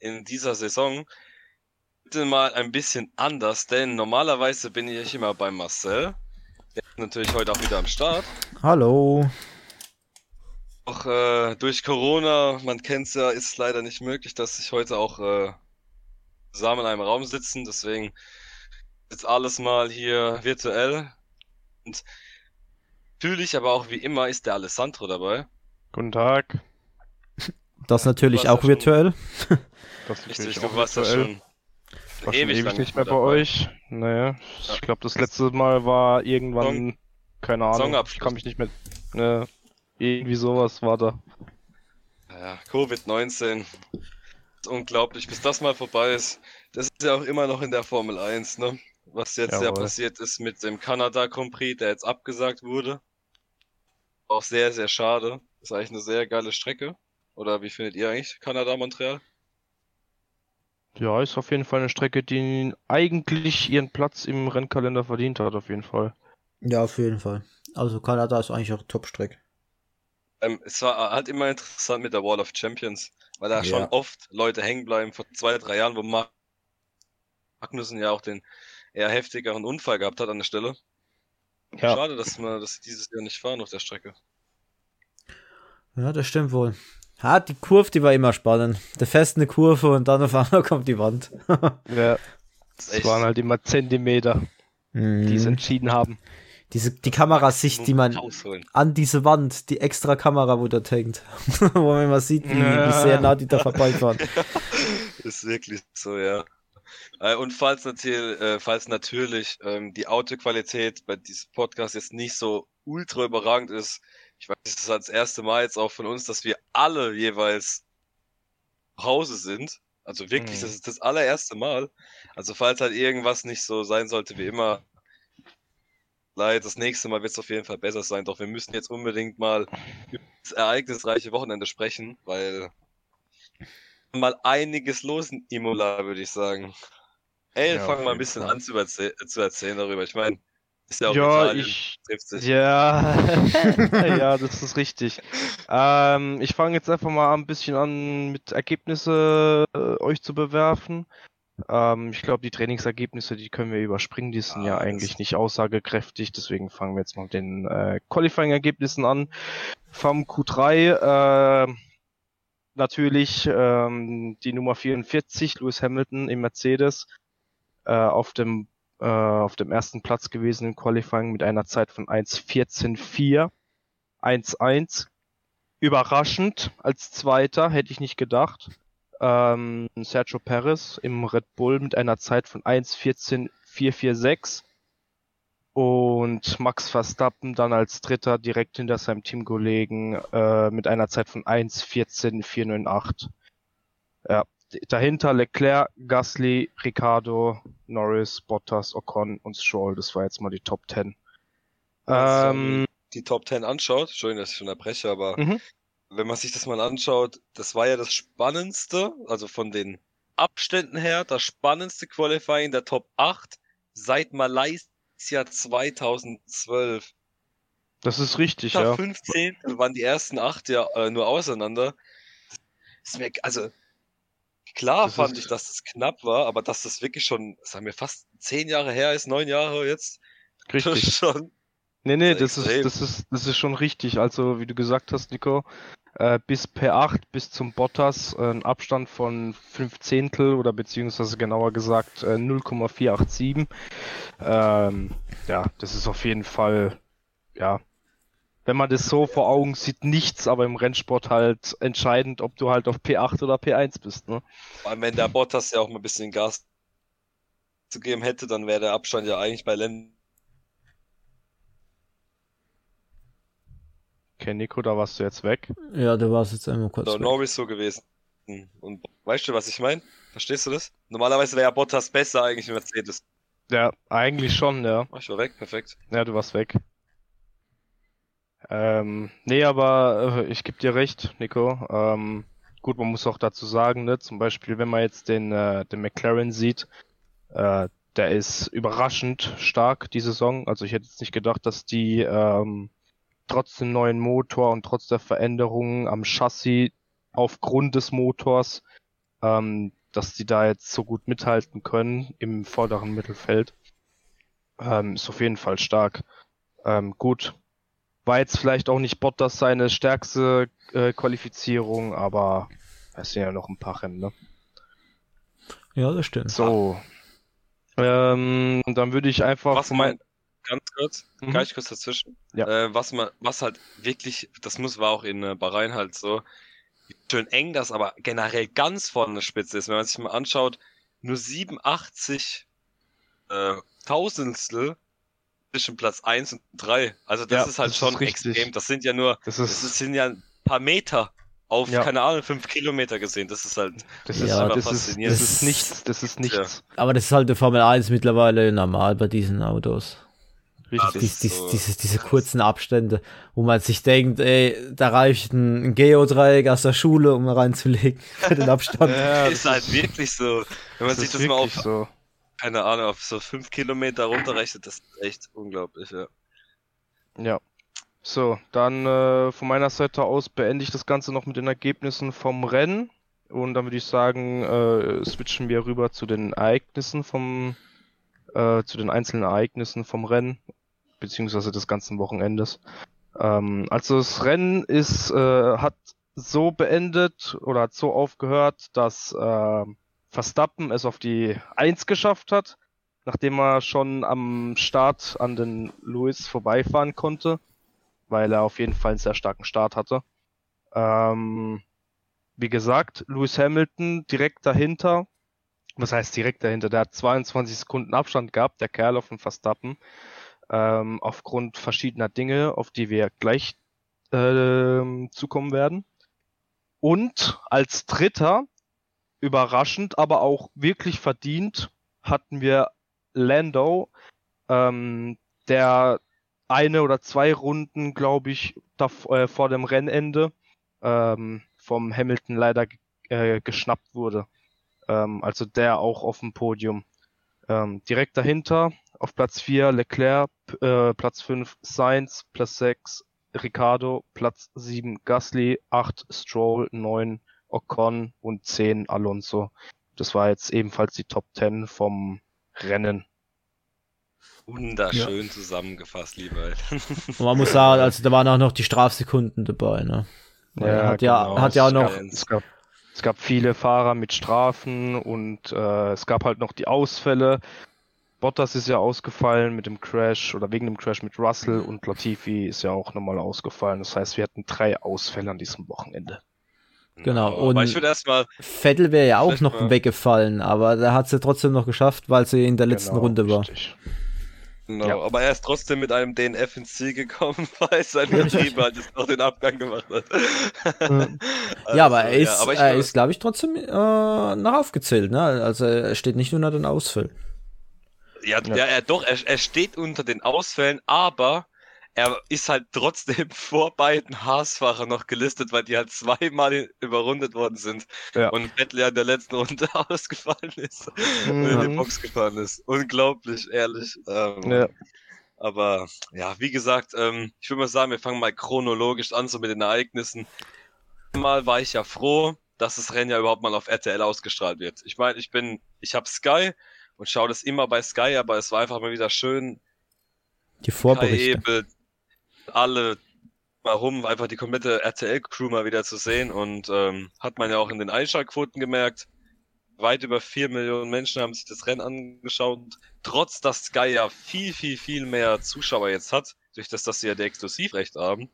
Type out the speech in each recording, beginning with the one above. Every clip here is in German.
in dieser Saison. Bitte mal ein bisschen anders, denn normalerweise bin ich immer bei Marcel. Der ist natürlich heute auch wieder am Start. Hallo. Auch äh, durch Corona, man kennt es ja, ist es leider nicht möglich, dass ich heute auch äh, zusammen in einem Raum sitzen. Deswegen jetzt alles mal hier virtuell. Und natürlich, aber auch wie immer, ist der Alessandro dabei. Guten Tag. Das natürlich auch ja virtuell. Das ist Richtig, du warst ja schon war schon ewig, lang nicht mehr bei dabei. euch. Naja, Ja. ich glaube, das letzte Mal war irgendwann, keine Ahnung, ich kann mich nicht mehr, ne, irgendwie sowas war da. Ja, Covid-19. Ist unglaublich, bis das mal vorbei ist. Das ist ja auch immer noch in der Formel 1, ne? Was jetzt ja Jawohl. passiert ist mit dem Kanada Prix, der jetzt abgesagt wurde. Auch sehr, sehr schade. Ist eigentlich eine sehr geile Strecke. Oder wie findet ihr eigentlich Kanada, Montreal? Ja, ist auf jeden Fall eine Strecke, die eigentlich ihren Platz im Rennkalender verdient hat, auf jeden Fall. Ja, auf jeden Fall. Also Kanada ist eigentlich auch Top-Streck. Ähm, es war halt immer interessant mit der Wall of Champions, weil da schon Ja. oft Leute hängen bleiben. Vor zwei, drei Jahren, wo Mar- Magnussen ja auch den eher heftigeren Unfall gehabt hat an der Stelle. Ja. Schade, dass wir das dieses Jahr nicht fahren auf der Strecke. Ja, das stimmt wohl. Ja, die Kurve, die war immer spannend. Der fest eine Kurve und dann auf einmal kommt die Wand. Ja, es waren halt immer Zentimeter, die es Mhm. entschieden haben. Diese, die Kamerasicht, die man an diese Wand, die extra Kamera, wo dort hängt, wo man immer sieht, wie, wie Ja. sehr nah die da vorbeifahren. Ist wirklich so, ja. Äh, Und falls natürlich, äh, falls natürlich ähm, die Audioqualität bei diesem Podcast jetzt nicht so ultra überragend ist, ich weiß, es ist das erste Mal jetzt auch von uns, dass wir alle jeweils zu Hause sind. Also wirklich, Mhm. das ist das allererste Mal. Also falls halt irgendwas nicht so sein sollte wie immer, leid, das nächste Mal wird es auf jeden Fall besser sein. Doch wir müssen jetzt unbedingt mal über das ereignisreiche Wochenende sprechen, weil mal einiges los in Imola, würde ich sagen. Ey, Ja, fang mal ein bisschen Fall. an zu, erzäh zu erzählen darüber. Ich meine, ist ja auch Ja, Italien, ich, trifft sich. Ja, ja, das ist richtig. Ähm, ich fange jetzt einfach mal ein bisschen an, mit Ergebnisse äh, euch zu bewerfen. Ähm, ich glaube, die Trainingsergebnisse, die können wir überspringen, die sind ja Ah, das- eigentlich nicht aussagekräftig, deswegen fangen wir jetzt mal mit den äh, Qualifying-Ergebnissen an. Vom Q3 äh, natürlich ähm, die Nummer 44, Lewis Hamilton im Mercedes, äh, auf dem äh, auf dem ersten Platz gewesen im Qualifying mit einer Zeit von 1.14.4, 1.1. Überraschend als Zweiter, hätte ich nicht gedacht. Ähm, Sergio Perez im Red Bull mit einer Zeit von 1.14.446 und Max Verstappen dann als Dritter direkt hinter seinem Teamkollegen äh, mit einer Zeit von 1.14.498. Ja, dahinter Leclerc, Gasly, Ricardo, Norris, Bottas, Ocon und Stroll. Das war jetzt mal die Top 10. Also, Ähm, die Top 10 anschaut, Entschuldigung, dass ich schon unterbreche, aber Mhm. wenn man sich das mal anschaut, das war ja das Spannendste, also von den Abständen her, das spannendste Qualifying der Top 8 seit Malaysia 2012. das ist richtig, Unter ja. 15 waren die ersten acht ja äh, nur auseinander. Ist mir, also klar Das fand ich, dass es knapp war, aber dass das wirklich schon, sagen wir, fast zehn Jahre her ist, neun Jahre jetzt, das Richtig. ist schon Nee, nee, Das das ist das ist, das ist schon richtig. Also, wie du gesagt hast, Nico, äh, bis P8 bis zum Bottas äh, ein Abstand von 5 Zehntel oder beziehungsweise genauer gesagt äh, 0,487. Ähm, ja, das ist auf jeden Fall, ja, wenn man das so vor Augen sieht, nichts, aber im Rennsport halt entscheidend, ob du halt auf P8 oder P1 bist. Ne? Vor allem, wenn der Bottas ja auch mal ein bisschen Gas zu geben hätte, dann wäre der Abstand ja eigentlich bei Len Okay, Nico, da warst du jetzt weg. Ja, du warst jetzt einmal kurz. oder weg. Norris so gewesen. Und weißt du, was ich meine? Verstehst du das? Normalerweise wäre ja Bottas besser eigentlich im Mercedes. Ja, eigentlich schon, ja. Ach, ich war weg, perfekt. Ja, du warst weg. Ähm, nee, aber äh, ich geb dir recht, Nico. Ähm, gut, man muss auch dazu sagen, ne, zum Beispiel, wenn man jetzt den, äh, den McLaren sieht, äh, der ist überraschend stark die Saison. Also ich hätte jetzt nicht gedacht, dass die ähm, trotz dem neuen Motor und trotz der Veränderungen am Chassis aufgrund des Motors, ähm, dass die da jetzt so gut mithalten können im vorderen Mittelfeld. Ähm, ist auf jeden Fall stark. Ähm, gut, war jetzt vielleicht auch nicht Bottas seine stärkste äh, Qualifizierung, aber es sind ja noch ein paar Rennen, ne? Ja, das stimmt. So. Ähm, dann würde ich einfach Was mein- ganz kurz, Mhm. gleich kurz dazwischen. Ja. Äh, was man, was halt wirklich, das muss war auch in äh, Bahrain halt so, wie schön eng das aber generell ganz vorne der Spitze ist. Wenn man sich mal anschaut, nur 87 äh, Tausendstel zwischen Platz 1 und 3. Also das Ja, ist halt das ist schon richtig. extrem. Das sind ja nur, Das das ist, sind ja ein paar Meter auf, Ja. keine Ahnung, fünf Kilometer gesehen. Das ist halt, das ist, Ja, das, ist, faszinierend. das ist nichts, das ist nichts. Aber das ist halt der Formel 1 mittlerweile normal bei diesen Autos. Richtig. Das Dies, ist dies, so- diese, diese kurzen Abstände, wo man sich denkt, ey, da reicht ein, Geodreieck aus der Schule, um reinzulegen für den Abstand. Ja, ist halt wirklich so. Wenn man sich das mal auf, so. Keine Ahnung, auf so fünf Kilometer runterrechnet, das ist echt unglaublich, ja. Ja. So, dann äh, von meiner Seite aus beende ich das Ganze noch mit den Ergebnissen vom Rennen. Und dann würde ich sagen, äh, switchen wir rüber zu den Ereignissen vom, äh, zu den einzelnen Ereignissen vom Rennen, beziehungsweise des ganzen Wochenendes. Ähm, also das Rennen ist, äh, hat so beendet oder hat so aufgehört, dass äh, Verstappen es auf die Eins geschafft hat, nachdem er schon am Start an den Lewis vorbeifahren konnte, weil er auf jeden Fall einen sehr starken Start hatte. Ähm, wie gesagt, Lewis Hamilton direkt dahinter. Was heißt direkt dahinter? Der hat 22 Sekunden Abstand gehabt, der Kerl auf dem Verstappen. Ähm, aufgrund verschiedener Dinge, auf die wir gleich ähm, zukommen werden. Und als Dritter, überraschend, aber auch wirklich verdient, hatten wir Lando, ähm, der eine oder zwei Runden, glaube ich, dav- äh, vor dem Rennende ähm, vom Hamilton leider äh, geschnappt wurde. Ähm, also der auch auf dem Podium. Ähm, direkt dahinter auf Platz 4 Leclerc, äh, Platz 5 Sainz, Platz 6 Ricardo, Platz 7 Gasly, 8 Stroll, 9 Ocon und 10 Alonso. Das war jetzt ebenfalls die Top 10 vom Rennen. Wunderschön zusammengefasst, lieber. Alter. Und man muss sagen, also da waren auch noch die Strafsekunden dabei, ne? Weil er hat ja, genau. hat ja auch es noch, Gab, es, gab, es gab viele Fahrer mit Strafen und äh, es gab halt noch die Ausfälle. Bottas ist ja ausgefallen mit dem Crash oder wegen dem Crash mit Russell und Latifi ist ja auch nochmal ausgefallen. Das heißt, wir hatten drei Ausfälle an diesem Wochenende. Genau, Aber und- ich würde erstmal, Vettel wäre ja auch noch mal- weggefallen, aber der hat sie trotzdem noch geschafft, weil sie in der letzten Genau, Runde war. richtig. genau, Ja. aber er ist trotzdem mit einem DNF ins Ziel gekommen, weil sein Betrieb halt jetzt noch den Abgang gemacht hat. ja, aber Also, er ist, aber ich er ist glaube ich, trotzdem äh, noch aufgezählt, ne? Also er steht nicht unter den Ausfällen. Ja, ja. er doch, er, er steht unter den Ausfällen, aber er ist halt trotzdem vor beiden Haas-Fahrern noch gelistet, weil die halt zweimal überrundet worden sind Ja. und Vettel ja in der letzten Runde ausgefallen ist und in die Mhm. Box gefahren ist. Unglaublich, ehrlich. Ähm, Ja. Aber ja, wie gesagt, ähm, ich würde mal sagen, wir fangen mal chronologisch an, so mit den Ereignissen. Mal war ich ja froh, dass das Rennen ja überhaupt mal auf RTL ausgestrahlt wird. Ich meine, ich bin, ich habe Sky und schaue das immer bei Sky, aber es war einfach mal wieder schön, Die Vorberichte. Ebel, alle mal rum, einfach die komplette RTL-Crew mal wieder zu sehen und ähm, hat man ja auch in den Einschaltquoten gemerkt. Weit über vier Millionen Menschen haben sich das Rennen angeschaut, trotz dass Sky ja viel, viel, viel mehr Zuschauer jetzt hat, durch das, dass sie ja die Exklusivrechte haben.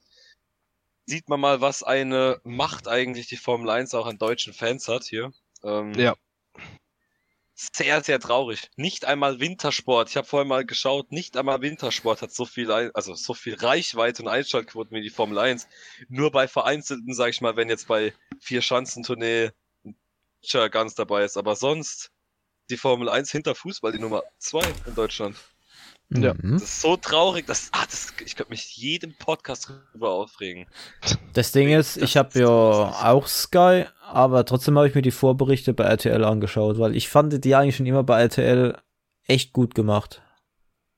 Sieht man mal, was eine Macht eigentlich die Formel 1 auch an deutschen Fans hat hier. Ähm, Ja. Sehr, sehr traurig. Nicht einmal Wintersport. Ich habe vorher mal geschaut, nicht einmal Wintersport hat so viel, also so viel Reichweite und Einschaltquoten wie die Formel 1. Nur bei vereinzelten, sag ich mal, wenn jetzt bei vier Schanzentournee ganz dabei ist. Aber sonst die Formel 1 hinter Fußball die Nummer 2 in Deutschland. Ja. Mhm. Das ist so traurig, dass, ah, das, ich könnte mich jedem Podcast drüber aufregen. Das Ding ist, ich habe ja auch Sky, aber trotzdem habe ich mir die Vorberichte bei RTL angeschaut, weil ich fand die eigentlich schon immer bei RTL echt gut gemacht.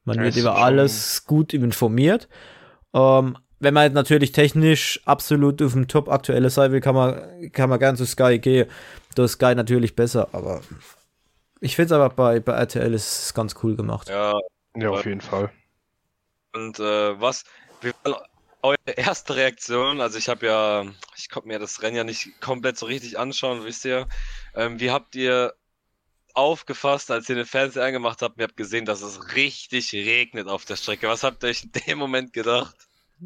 Man wird über alles gut informiert. Ähm, wenn man jetzt natürlich technisch absolut auf dem Top aktuelle sein will, kann man, kann man gern zu Sky gehen. Da ist Sky natürlich besser, aber ich finde es aber bei, bei RTL ist es ganz cool gemacht. Ja, Ja, auf jeden Fall. Und äh, was, wie war eure erste Reaktion? Also ich habe ja, ich konnte mir das Rennen ja nicht komplett so richtig anschauen, wisst ihr. Ähm, wie habt ihr aufgefasst, als ihr den Fernseher angemacht habt? und Ihr habt gesehen, dass es richtig regnet auf der Strecke. Was habt ihr euch in dem Moment gedacht?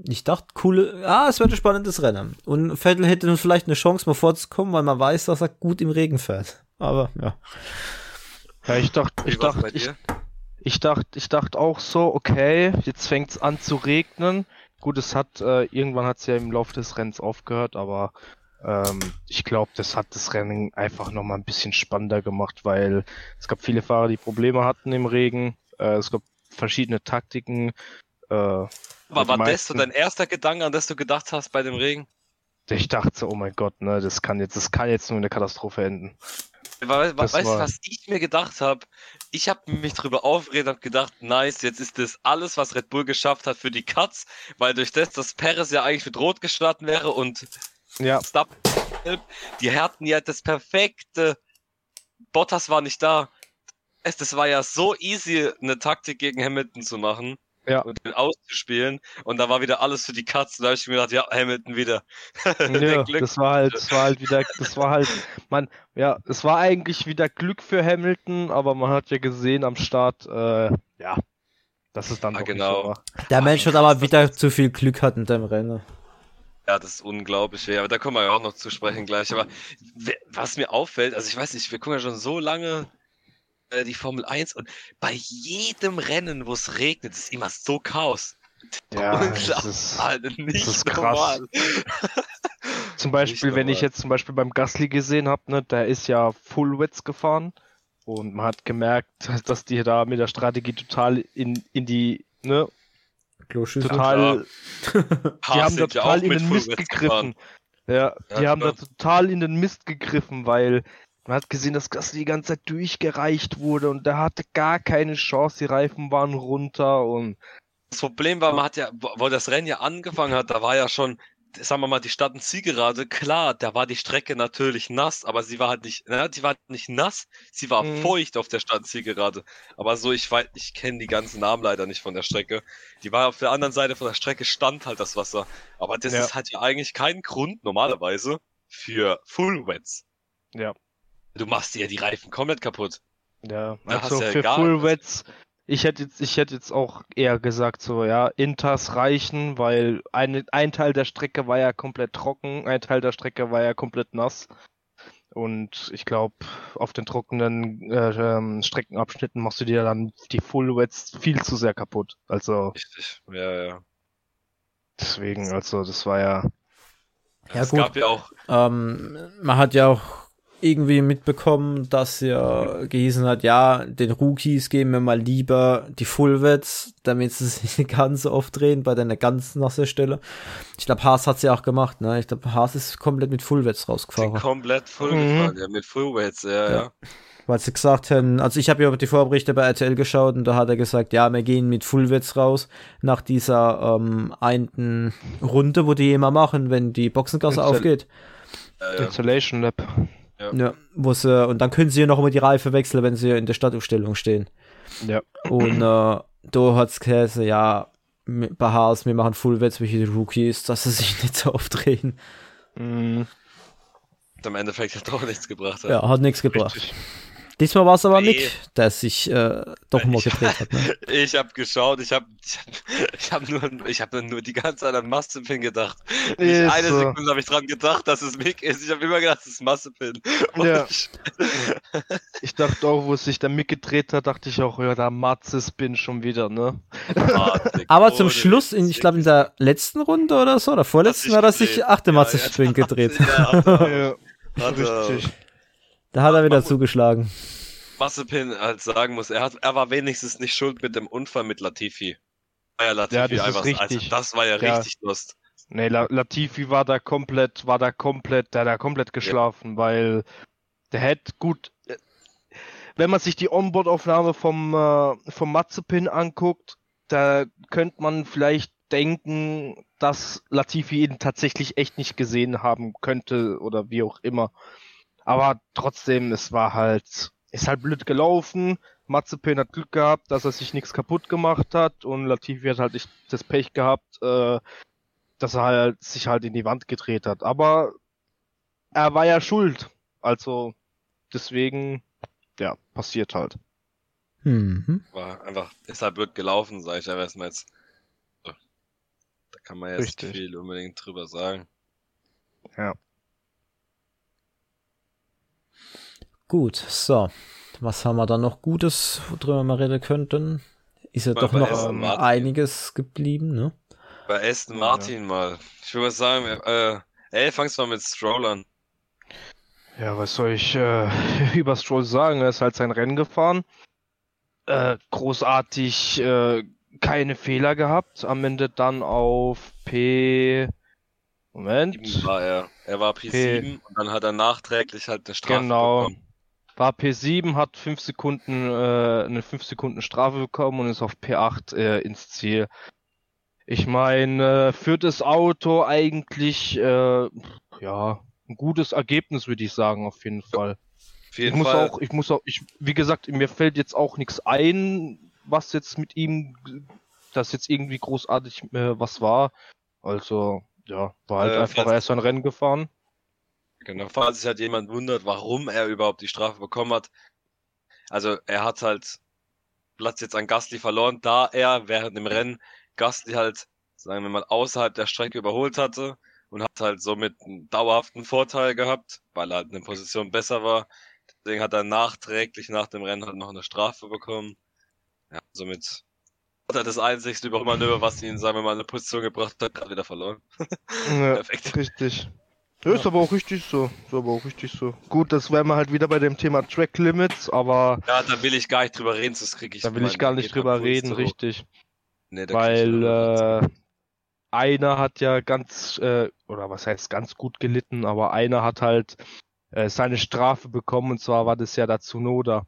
Ich dachte, coole, ah, es wird ein spannendes Rennen. Und Vettel hätte nun vielleicht eine Chance, mal vorzukommen, weil man weiß, dass er gut im Regen fährt. Aber ja. Ja, ich dachte, Wie ich dachte, bei ich, dir? Ich dachte, ich dachte auch so, okay, jetzt fängt's an zu regnen. Gut, es hat, äh, irgendwann hat's ja im Laufe des Rennens aufgehört, aber ähm, ich glaube, das hat das Rennen einfach nochmal ein bisschen spannender gemacht, weil es gab viele Fahrer, die Probleme hatten im Regen. Äh, es gab verschiedene Taktiken. Äh, War, die war das so meisten- dein erster Gedanke, an das du gedacht hast bei dem Regen? ich dachte so, oh mein Gott, ne, das kann jetzt, das kann jetzt nur in der Katastrophe enden. Weißt du, was ich mir gedacht habe? Ich habe mich drüber aufgeregt und gedacht, nice, jetzt ist das alles, was Red Bull geschafft hat für die Cuts, weil durch das, dass Perez ja eigentlich mit Rot gestartet wäre und Ja, Stop, die hatten ja das perfekte. Bottas war nicht da. Es, das war ja so easy, eine Taktik gegen Hamilton zu machen ja. und den auszuspielen. Und da war wieder alles für die. Und da habe ich mir gedacht, ja, Hamilton wieder. Ja, Glück. das war halt, das war halt wieder, das war halt, man, ja, es war eigentlich wieder Glück für Hamilton, aber man hat ja gesehen am Start, äh, ja, dass es dann Ah, doch genau. nicht so war. Der Mensch hat aber das wieder zu viel Glück hat in dem Rennen. Ja, das ist unglaublich. Ja, aber da kommen wir ja auch noch zu sprechen gleich. Aber was mir auffällt, also ich weiß nicht, wir gucken ja schon so lange äh, die Formel 1 und bei jedem Rennen, wo es regnet, ist immer so Chaos. Ja, das ist, Alter, nicht ist krass. normal. zum Beispiel, wenn ich jetzt zum Beispiel beim Gasly gesehen habe, ne, der ist ja Full Wets gefahren und man hat gemerkt, dass die da mit der Strategie total in, in die, ne, Kloschüssel. total, die Haas haben da ja total in den Full Mist gegriffen. Ja, die Ja, haben da total in den Mist gegriffen, weil man hat gesehen, dass Gasly die ganze Zeit durchgereicht wurde und der hatte gar keine Chance, die Reifen waren runter und Das Problem war, man hat ja, wo das Rennen ja angefangen hat, da war ja schon, sagen wir mal, die Stadt- und Zielgerade, klar, da war die Strecke natürlich nass, aber sie war halt nicht, ne, sie war nicht nass, sie war Mhm. feucht auf der Stadt- und Zielgerade. Aber so, ich weiß, ich kenne die ganzen Namen leider nicht von der Strecke. Die war auf der anderen Seite von der Strecke, stand halt das Wasser. Aber das Ja. ist halt ja eigentlich kein Grund, normalerweise, für Full Wets. Ja. Du machst dir ja die Reifen komplett kaputt. ja, Da hast also du ja für gar Full. Wets, ich hätte jetzt, ich hätte jetzt auch eher gesagt so, ja, Inters reichen, weil eine, ein Teil der Strecke war ja komplett trocken, ein Teil der Strecke war ja komplett nass. Und ich glaube, auf den trockenen äh, ähm, Streckenabschnitten machst du dir dann die Full Wets viel zu sehr kaputt. Also Richtig. Ja, ja. deswegen, also das war ja Ja, es gut. gab ja auch Ähm, man hat ja auch irgendwie mitbekommen, dass ja gehießen hat, ja, den Rookies geben wir mal lieber die Fullwets, damit sie sich nicht ganz so oft drehen bei deiner ganz nasse Stelle. Ich glaube, Haas hat's ja auch gemacht, ne? Ich glaube, Haas ist komplett mit Fullwets sind rausgefahren. komplett voll Mhm. gefahren, ja, mit Full Wets, ja, ja. Ja. Weil sie gesagt haben, also ich habe ja die Vorberichte bei RTL geschaut und da hat er gesagt, ja, wir gehen mit Fullwets raus nach dieser ähm, einen Runde, wo die immer machen, wenn die Boxengasse Install- aufgeht. ja, ja. Installation Lab. Ja, wo sie, und dann können sie ja noch immer die Reife wechseln, wenn sie in der Stadtaufstellung stehen. Ja. Und äh, da hat's geheißen, ja, bei Haas, wir machen Fullwets wie die Rookies, dass sie sich nicht so aufdrehen. Mhm, Im Endeffekt hat doch nichts gebracht. hat. Ja, hat nichts gebracht. richtig. Diesmal war es aber Nee. Nick, der sich äh, doch mal gedreht hat. Ne? Ich habe geschaut, ich habe ich hab nur, ich hab nur die ganze Zeit an Massepin gedacht. Nicht Ist eine so. Sekunde habe ich dran gedacht, dass es Mick ist. Ich habe immer gedacht, es ist Massepin. Und Ja. ich- Ich dachte auch, wo es sich der Mick gedreht hat, dachte ich auch, ja, da Matzes bin schon wieder, ne? Aber zum Schluss, in, ich glaube in der letzten Runde oder so, oder vorletzten, hat er sich achte Ja, Matze ja, Sprint da- gedreht. Ja, hat Ja, richtig. Da hat er wieder zugeschlagen. Massepin halt sagen muss, er, hat, er war wenigstens nicht schuld mit dem Unfall mit Latifi. War ja Latifi Ja, das ist einfach, richtig. Also das war ja, Ja. richtig lust. Nee, La Latifi war da komplett, war da komplett, der hat da komplett geschlafen, weil der hätte gut, äh, wenn man sich die Onboard-Aufnahme vom, äh, vom Mazepin anguckt, da könnte man vielleicht denken, dass Latifi ihn tatsächlich echt nicht gesehen haben könnte oder wie auch immer. Aber trotzdem, es war halt, ist halt blöd gelaufen. Mazepin hat Glück gehabt, dass er sich nichts kaputt gemacht hat und Latifi hat halt nicht das Pech gehabt, äh, dass er halt sich halt in die Wand gedreht hat. Aber er war ja schuld. Also deswegen, ja, passiert halt. Mhm. War einfach, ist halt blöd gelaufen, sag ich ja erstmal jetzt. Da kann man jetzt Richtig. nicht viel unbedingt drüber sagen. Gut, so. Was haben wir da noch Gutes, worüber wir reden könnten? Ist ja Bei- doch noch Aston ähm, Martin. einiges geblieben, ne? Bei Aston Ja. Martin mal. Ich würde mal sagen, äh, ey, fangst mal mit Stroll an. Ja, was soll ich äh, über Stroll sagen? Er ist halt sein Rennen gefahren. Äh, großartig äh, keine Fehler gehabt. Am Ende dann auf P. Moment. Sieben war er. Er war P7 und dann hat er nachträglich halt eine Strafe Genau. bekommen. War P7, hat 5 Sekunden, äh, eine 5 Sekunden Strafe bekommen und ist auf P8 äh, ins Ziel. Ich meine, äh, für das Auto eigentlich, äh, ja, ein gutes Ergebnis, würde ich sagen, auf jeden Fall. Auf Ich jeden muss Fall. auch, ich muss auch, ich, wie gesagt, mir fällt jetzt auch nichts ein, was jetzt mit ihm, das jetzt irgendwie großartig äh, was war. Also, ja, war halt Äh, einfach erst ein Rennen gefahren. Genau, falls sich halt jemand wundert, warum er überhaupt die Strafe bekommen hat. Also er hat halt Platz jetzt an Gasly verloren, da er während dem Rennen Gasly halt, sagen wir mal, außerhalb der Strecke überholt hatte und hat halt somit einen dauerhaften Vorteil gehabt, weil er halt eine Position besser war. Deswegen hat er nachträglich nach dem Rennen halt noch eine Strafe bekommen. Ja, somit hat er das einzigste Überholmanöver, was ihn, sagen wir mal, in eine Position gebracht hat, gerade wieder verloren. Ja, Perfekt. richtig. Ja, ist aber auch richtig so. Ist aber auch richtig so. Gut, das wären wir halt wieder bei dem Thema Track Limits, aber Ja, da will ich gar nicht drüber reden, sonst krieg ich. da will ich gar nicht drüber reden, zu hoch. richtig. Nee, Weil äh, einer hat ja ganz, äh, oder was heißt ganz gut gelitten, aber einer hat halt äh, seine Strafe bekommen und zwar war das ja der Tsunoda.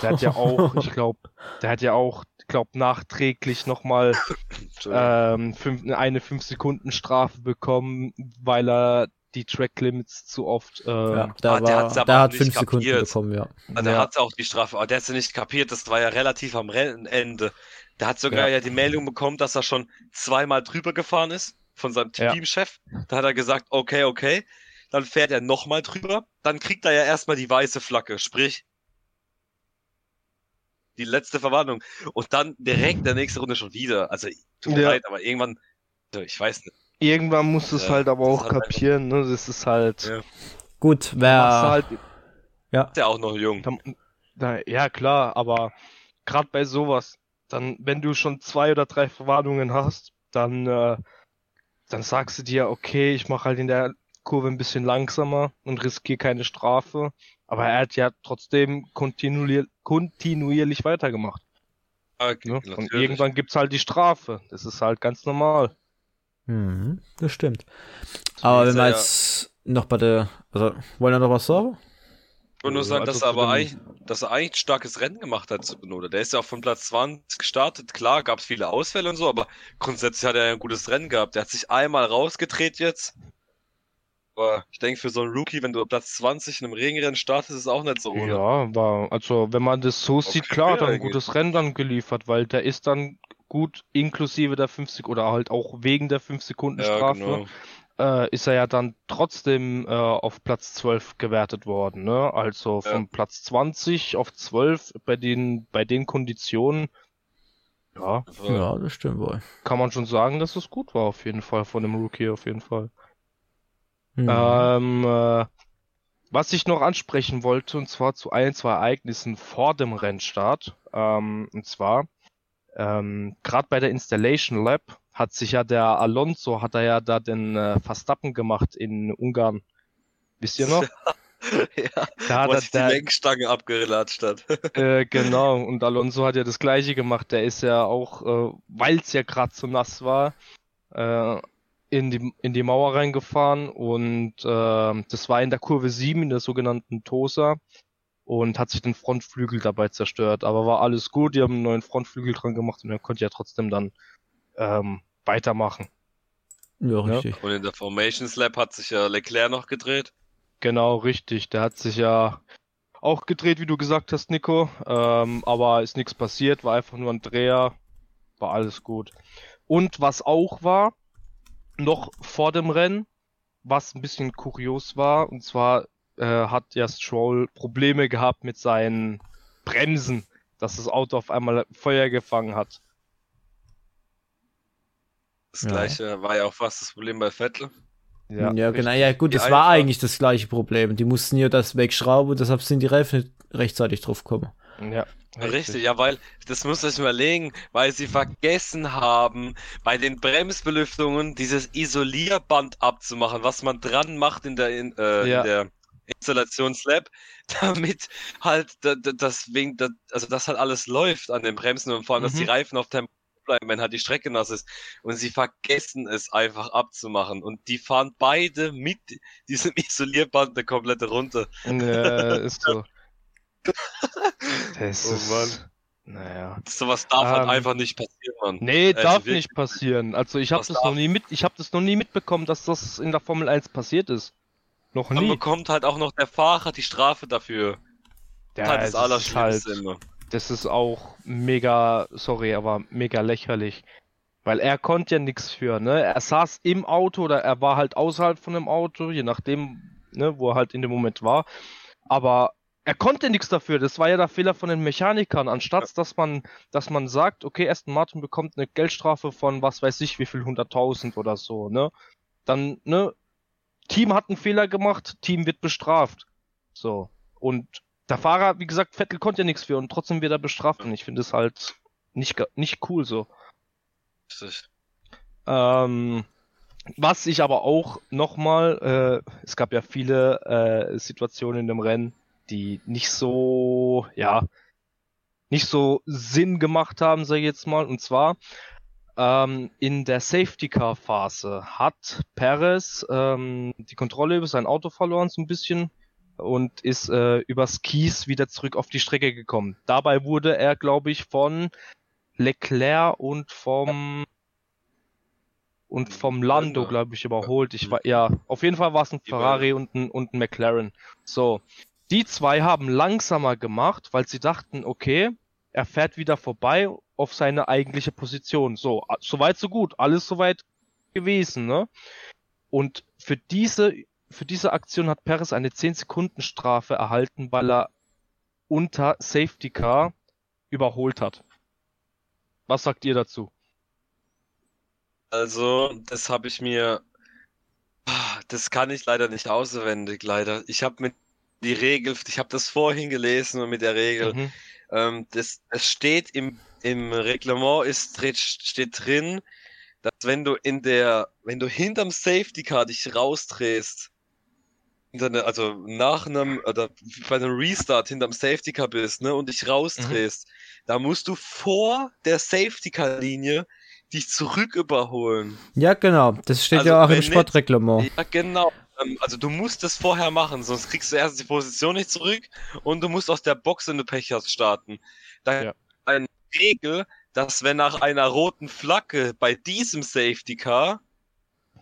Der hat ja auch, ich glaube, der hat ja auch, ich glaube, nachträglich nochmal ähm, fünf, eine 5 Sekunden Strafe bekommen, weil er die Track Limits zu oft äh, Ja, ja. da Ah, der war, der auch hat nicht fünf Sekunden kapiert. bekommen, ja. Ah, der ja. hat auch die Strafe, aber der hat sie nicht kapiert, das war ja relativ am Rennende. Der hat sogar Ja. ja. die Meldung bekommen, dass er schon zweimal drüber gefahren ist von seinem Ja. Teamchef. Da hat er gesagt, okay, okay. Dann fährt er nochmal drüber. Dann kriegt er ja erstmal die weiße Flagge, sprich die letzte Verwarnung. Und dann direkt in der nächsten Runde schon wieder. Also, tut mir Ja. leid, aber irgendwann, also, ich weiß nicht. Irgendwann musst du es Ja, halt aber auch einfach- kapieren, ne? Das ist halt, Ja. Gut, wer. halt Ist ja auch noch jung. Da, da, ja, klar, aber gerade bei sowas, dann, wenn du schon zwei oder drei Verwarnungen hast, dann, äh, dann sagst du dir, okay, ich mache halt in der Kurve ein bisschen langsamer und riskiere keine Strafe. Aber er hat ja trotzdem kontinuier kontinuierlich weitergemacht. Okay, Ne? Und irgendwann gibt's halt die Strafe. Das ist halt ganz normal. Mhm, das stimmt. Aber ist wenn wir er ja- jetzt noch bei der. Also, wollen wir noch was sagen? Ich wollte nur sagen, Also dass er aber eigentlich, dass er eigentlich ein starkes Rennen gemacht hat zu Benoda. Der ist ja auch von Platz 20 gestartet. Klar, gab es viele Ausfälle und so, aber grundsätzlich hat er ja ein gutes Rennen gehabt. Der hat sich einmal rausgedreht jetzt. Aber ich denke, für so einen Rookie, wenn du auf Platz 20 in einem Regenrennen startest, ist es auch nicht so ohne. Ja, war, also wenn man das so sieht, Okay, klar, hat er ein gutes Rennen dann geliefert, weil der ist dann gut, inklusive der 50 oder halt auch wegen der 5 Sekunden Ja, Strafe, genau. äh, ist er ja dann trotzdem äh, auf Platz 12 gewertet worden. Ne? Also Ja. von Platz 20 auf 12 bei den, bei den Konditionen, ja, Ja, das stimmt wohl. kann man schon sagen, dass es gut war auf jeden Fall von dem Rookie auf jeden Fall. Mhm. Ähm, äh, was ich noch ansprechen wollte, und zwar zu ein, zwei Ereignissen vor dem Rennstart. Ähm, und zwar, ähm, gerade bei der Installation Lab hat sich ja der Alonso, hat er ja da den äh, Verstappen gemacht in Ungarn. Wisst ihr noch? ja, Da hat er, sich die der, Lenkstange abgelatscht hat. äh, genau, und Alonso hat ja das gleiche gemacht. Der ist ja auch, äh, weil es ja gerade so nass war, äh, in die, in die Mauer reingefahren und äh, das war in der Kurve 7 in der sogenannten Tosa und hat sich den Frontflügel dabei zerstört. Aber war alles gut, die haben einen neuen Frontflügel dran gemacht und er konnte ja trotzdem dann ähm, weitermachen. ja, ja. richtig. Und in der Formation Slap hat sich ja Leclerc noch gedreht. Genau, richtig. Der hat sich ja auch gedreht, wie du gesagt hast, Nico. Ähm, aber ist nichts passiert, war einfach nur ein Dreher. War alles gut. Und was auch war, noch vor dem Rennen, was ein bisschen kurios war, und zwar äh, hat ja Stroll Probleme gehabt mit seinen Bremsen, dass das Auto auf einmal Feuer gefangen hat. Das Ja. gleiche war ja auch fast das Problem bei Vettel. Ja, richtig. genau. Ja, gut, das war eigentlich das gleiche Problem. Die mussten ja das wegschrauben, deshalb sind die Reifen nicht rechtzeitig drauf gekommen. Ja, Richtig, ja, weil, das muss ich überlegen, weil sie vergessen haben, bei den Bremsbelüftungen dieses Isolierband abzumachen, was man dran macht in der, in, äh, Ja. in der Installationslab, damit halt da- da- das wegen, also das halt alles läuft an den Bremsen und vor allem, dass die Mhm. Reifen auf Tempo bleiben, wenn halt die Strecke nass ist. Und sie vergessen es einfach abzumachen. Und die fahren beide mit diesem Isolierband eine komplette Runde. Ja, ist so. Das Oh ist, Mann. Naja. Sowas darf halt Ähm, einfach nicht passieren, Mann. Nee, Also darf wirklich. nicht passieren. Also ich habe das darf? noch nie mit, ich habe das noch nie mitbekommen, dass das in der Formel 1 passiert ist. Noch Dann nie. bekommt halt auch noch der Fahrer die Strafe dafür. Ja, halt das es ist halt- immer. Das ist auch mega, sorry, aber mega lächerlich. Weil er konnte ja nichts für, ne? Er saß im Auto oder er war halt außerhalb von dem Auto, je nachdem, ne, wo er halt in dem Moment war. Aber er konnte nichts dafür. Das war ja der Fehler von den Mechanikern. Anstatt dass man, dass man sagt, okay, Aston Martin bekommt eine Geldstrafe von was weiß ich, wie viel hunderttausend oder so, ne? Dann, ne? Team hat einen Fehler gemacht, Team wird bestraft. So. Und der Fahrer, wie gesagt, Vettel konnte ja nichts für und trotzdem wird er bestraft. Und ich finde es halt nicht, nicht cool so. Ähm, was ich aber auch nochmal, äh, es gab ja viele äh, Situationen in dem Rennen, die nicht so, ja, nicht so Sinn gemacht haben, sag ich jetzt mal. Und zwar ähm, in der Safety Car Phase hat Perez ähm, die Kontrolle über sein Auto verloren so ein bisschen und ist äh, übers Kies wieder zurück auf die Strecke gekommen. Dabei wurde er, glaube ich, von Leclerc und vom und vom Lando, glaube ich, überholt. Ich war, ja, auf jeden Fall war es ein Ferrari und ein, und ein McLaren. So. Die zwei haben langsamer gemacht, weil sie dachten, okay, er fährt wieder vorbei auf seine eigentliche Position. So, soweit so gut, alles soweit gewesen, ne? Und für diese, für diese Aktion hat Perez eine 10 Sekunden Strafe erhalten, weil er unter Safety Car überholt hat. Was sagt ihr dazu? Also, das habe ich mir. Ah, Das kann ich leider nicht auswendig, leider. Ich habe mit die Regel, ich habe das vorhin gelesen und mit der Regel. Mhm. Ähm, das, es steht im, im Reglement ist, steht drin, dass wenn du in der, wenn du hinterm Safety Car dich rausdrehst, also nach einem, oder bei einem Restart hinterm Safety Car bist, ne, und dich rausdrehst, da musst du vor der Safety Car Linie dich zurück überholen. Ja, genau. Das steht Also, ja auch im nicht- Sportreglement. Ja, genau. Ähm, Also du musst das vorher machen, sonst kriegst du erst die Position nicht zurück und du musst aus der Box, wenn du Pech hast, starten. Da Ja. eine Regel, dass wenn nach einer roten Flagge bei diesem Safety Car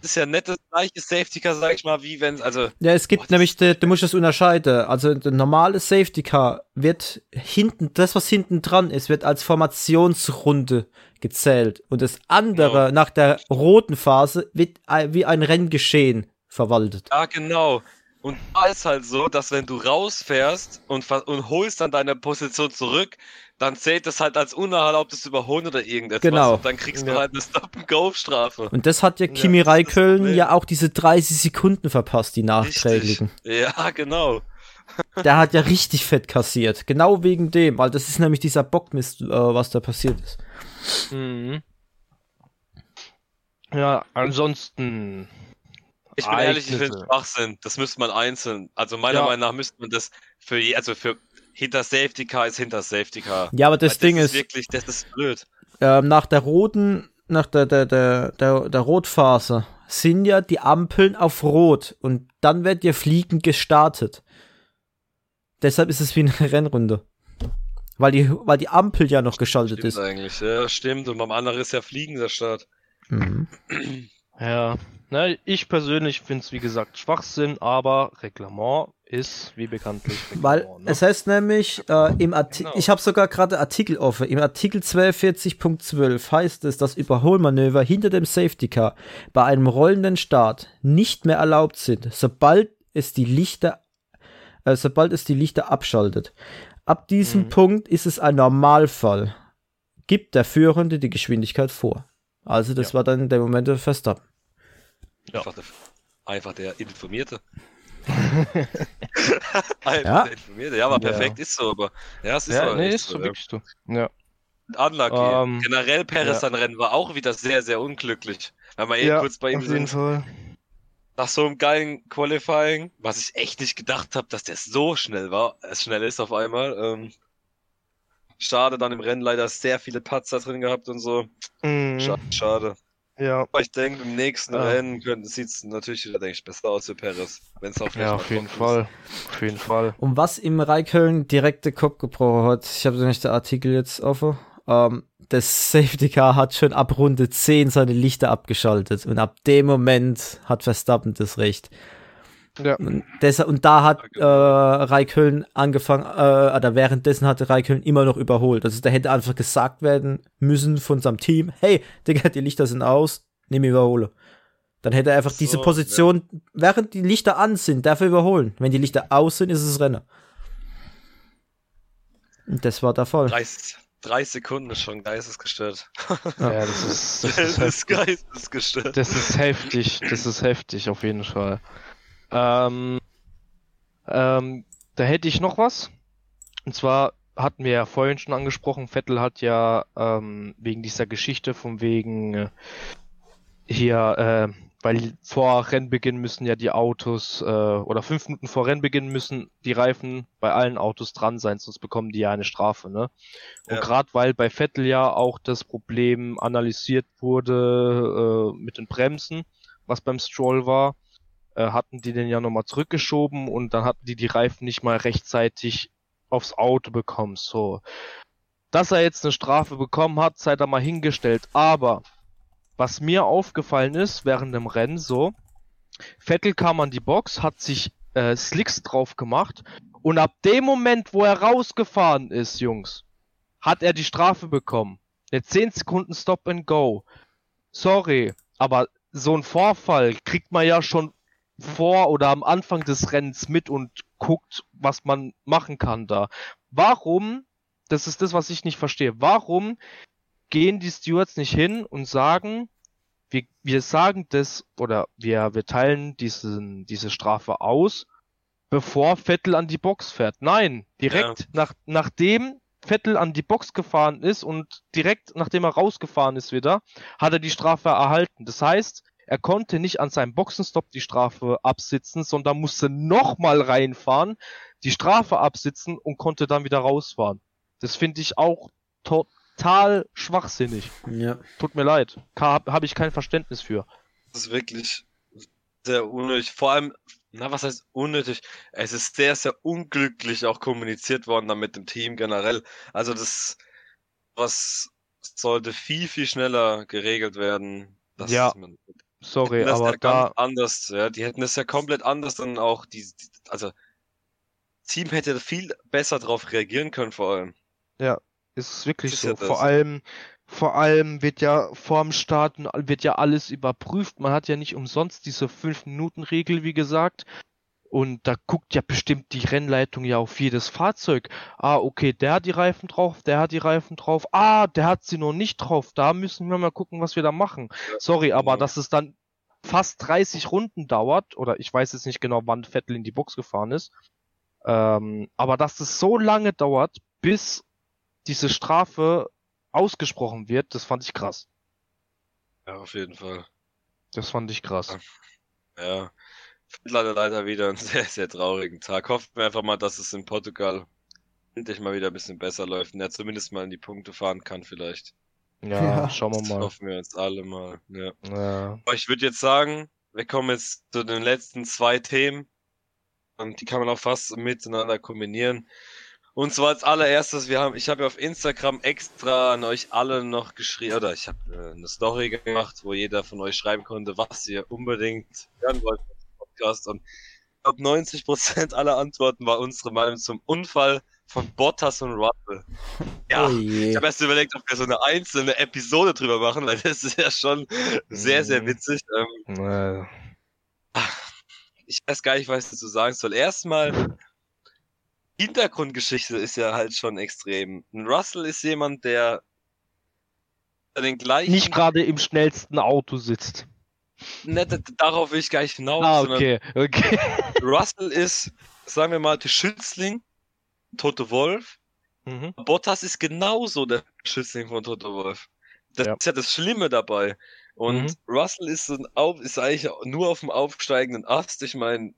ist ja nicht das gleiche Safety Car, sag ich mal, wie wenn also. Ja, es gibt Boah, das nämlich, de, du musst das unterscheiden. Also der normale Safety Car wird hinten, das was hinten dran ist, wird als Formationsrunde gezählt. Und das andere nach der roten Phase wird ein- wie ein Renngeschehen verwaltet. Ja, genau. Und da ist halt so, dass wenn du rausfährst und, und holst dann deine Position zurück, dann zählt das halt als unerlaubtes Überholen oder irgendetwas. Genau. Und dann kriegst du Ja. halt eine Stop-and-Go-Strafe. Und das hat ja Kimi Räikkönen Problem. ja auch diese 30 Sekunden verpasst, die nachträglichen. Ja, genau. Der hat ja richtig fett kassiert. Genau wegen dem, weil das ist nämlich dieser Bockmist, äh, was da passiert ist. Mhm. Ja, ansonsten. Ich bin ehrlich, ich finde. Schwachsinn. Das müsste man einzeln. Also meiner Ja. Meinung nach müsste man das für je, also für hinter Safety Car ist hinter Safety Car. Ja, aber das Weil Ding ist ist, wirklich, das ist blöd. ähm, nach der roten, nach der, der, der, der, der Rotphase sind ja die Ampeln auf Rot und dann wird ja fliegend gestartet. Deshalb ist es wie eine Rennrunde. Weil die, weil die Ampel ja noch geschaltet Stimmt ist. eigentlich. Ja, stimmt. Und beim anderen ist ja fliegender Start. Mhm. Ja, ne, ich persönlich finde es wie gesagt Schwachsinn, aber Reglement ist wie bekanntlich Weil Reglement, ne? es heißt nämlich, äh, im Artikel, Genau. ich habe sogar gerade Artikel offen, im Artikel 42.12 heißt es, dass Überholmanöver hinter dem Safety Car bei einem rollenden Start nicht mehr erlaubt sind, sobald es die Lichter, äh, sobald es die Lichter abschaltet. Ab diesem Mhm. Punkt ist es ein Normalfall. Gibt der Führende die Geschwindigkeit vor. Also das Ja. war dann der Moment der Verstappen. Ja. Einfach, der, einfach der Informierte. einfach Ja. der Informierte. Ja, aber Ja. perfekt ist so, aber ja, es ist ja, aber nee, ist so ja. wirklich so. Ja. Unlucky. Ähm, Generell Perez ja. sein Rennen war auch wieder sehr, sehr unglücklich. Wenn wir eh ja, kurz bei ihm sind. Fall. Nach so einem geilen Qualifying, was ich echt nicht gedacht habe, dass der so schnell war, es schnell ist auf einmal. Ähm, schade, dann im Rennen leider sehr viele Patzer drin gehabt und so. Mhm. Schade, schade. Ja, Aber ich denke, im nächsten Ja. Rennen sieht es natürlich wieder, denke ich, besser aus für Perez. Wenn es auch ja, auf jeden Fall. Auf jeden Fall. Und was im Raiköln direkte Kopf gebrochen hat, ich habe nicht den Artikel jetzt offen, ähm, das Safety Car hat schon ab Runde 10 seine Lichter abgeschaltet und ab dem Moment hat Verstappen das Recht. Ja. Und, deshalb, und da hat äh, Raiköln angefangen, äh, oder währenddessen hatte Raiköln immer noch überholt. Also da hätte einfach gesagt werden müssen von seinem Team, hey, Digga, die Lichter sind aus, nimm überhole. Dann hätte er einfach So, diese Position, während die Lichter an sind, dafür überholen. Wenn die Lichter aus sind, ist es Rennen. Und das war der Fall. 30, 30 Sekunden ist schon geistesgestört. Ja, das ist, das Das ist, ist heftig. geistesgestört. das ist heftig. Das ist heftig, auf jeden Fall. Ähm, ähm, da hätte ich noch was. Und zwar hatten wir ja vorhin schon angesprochen, Vettel hat ja ähm, wegen dieser Geschichte von wegen äh, hier, äh, weil vor Rennbeginn müssen ja die Autos äh, oder fünf Minuten vor Rennbeginn müssen die Reifen bei allen Autos dran sein, sonst bekommen die ja eine Strafe, ne? Und Ja. gerade weil bei Vettel ja auch das Problem analysiert wurde äh, mit den Bremsen, was beim Stroll war, äh, hatten die den ja nochmal zurückgeschoben und dann hatten die die Reifen nicht mal rechtzeitig aufs Auto bekommen. So, dass er jetzt eine Strafe bekommen hat, sei da mal hingestellt. Aber was mir aufgefallen ist während dem Rennen so, Vettel kam an die Box, hat sich äh, Slicks drauf gemacht und ab dem Moment, wo er rausgefahren ist, Jungs, hat er die Strafe bekommen. Der 10 Sekunden Stop and Go. Sorry, aber so ein Vorfall kriegt man ja schon vor oder am Anfang des Rennens mit und guckt, was man machen kann da. Warum, das ist das, was ich nicht verstehe, warum gehen die Stewards nicht hin und sagen, wir, wir sagen das oder wir, wir teilen diesen, diese Strafe aus, bevor Vettel an die Box fährt. Nein, direkt nach, nachdem Vettel an die Box gefahren ist und direkt nachdem er rausgefahren ist wieder, hat er die Strafe erhalten. Das heißt, er konnte nicht an seinem Boxenstopp die Strafe absitzen, sondern musste nochmal reinfahren, die Strafe absitzen und konnte dann wieder rausfahren. Das finde ich auch total schwachsinnig. Ja. Tut mir leid. Habe hab ich kein Verständnis für. Das ist wirklich sehr unnötig. Vor allem, na, was heißt unnötig? Es ist sehr, sehr unglücklich auch kommuniziert worden dann mit dem Team generell. Also das, was sollte viel, viel schneller geregelt werden. dass Ja. man Sorry, das aber ja da. anders, ja, die hätten das ja komplett anders dann auch, die, also Team hätte viel besser darauf reagieren können, vor allem. Ja, ist wirklich ist so. ja. Vor allem, vor allem wird ja vorm Starten wird ja alles überprüft. Man hat ja nicht umsonst diese 5-Minuten-Regel, wie gesagt. Und da guckt ja bestimmt die Rennleitung ja auf jedes Fahrzeug. Ah, okay, der hat die Reifen drauf, der hat die Reifen drauf. Ah, der hat sie noch nicht drauf. Da müssen wir mal gucken, was wir da machen. Sorry, aber genau. dass es dann fast 30 Runden dauert, oder ich weiß jetzt nicht genau, wann Vettel in die Box gefahren ist, ähm, aber dass es so lange dauert, bis diese Strafe ausgesprochen wird, das fand ich krass. Ja, auf jeden Fall. Das fand ich krass. Ja. Leider, leider wieder einen sehr, sehr traurigen Tag. Hoffen wir einfach mal, dass es in Portugal endlich mal wieder ein bisschen besser läuft und er zumindest mal in die Punkte fahren kann, vielleicht. Ja, Ja. schauen wir Das mal. hoffen wir uns alle mal. Ja. Ja. Aber ich würde jetzt sagen, wir kommen jetzt zu den letzten zwei Themen. Und die kann man auch fast miteinander kombinieren. Und zwar als allererstes, wir haben, ich habe ja auf Instagram extra an euch alle noch geschrieben, oder ich habe äh, eine Story gemacht, wo jeder von euch schreiben konnte, was ihr unbedingt hören wollt Podcast. Und ich glaube, 90% aller Antworten war unsere Meinung zum Unfall von Bottas und Russell. Ja, Oh ich habe erst überlegt, ob wir so eine einzelne Episode drüber machen, weil das ist ja schon sehr, sehr Mhm. witzig. Ähm, Äh, ich weiß gar nicht, was ich dazu sagen soll. Erstmal, Hintergrundgeschichte ist ja halt schon extrem. Ein Russell ist jemand, der den gleichen. nicht gerade im schnellsten Auto sitzt. Ne, darauf will ich gar nicht hinaus, Ah, okay, okay. Russell ist, sagen wir mal, der Schützling, Toto Wolf. Mhm. Bottas ist genauso der Schützling von Toto Wolf. Das Ja. ist ja das Schlimme dabei. Und Mhm. Russell ist, so ein auf, ist eigentlich nur auf dem aufsteigenden Ast. Ich meine,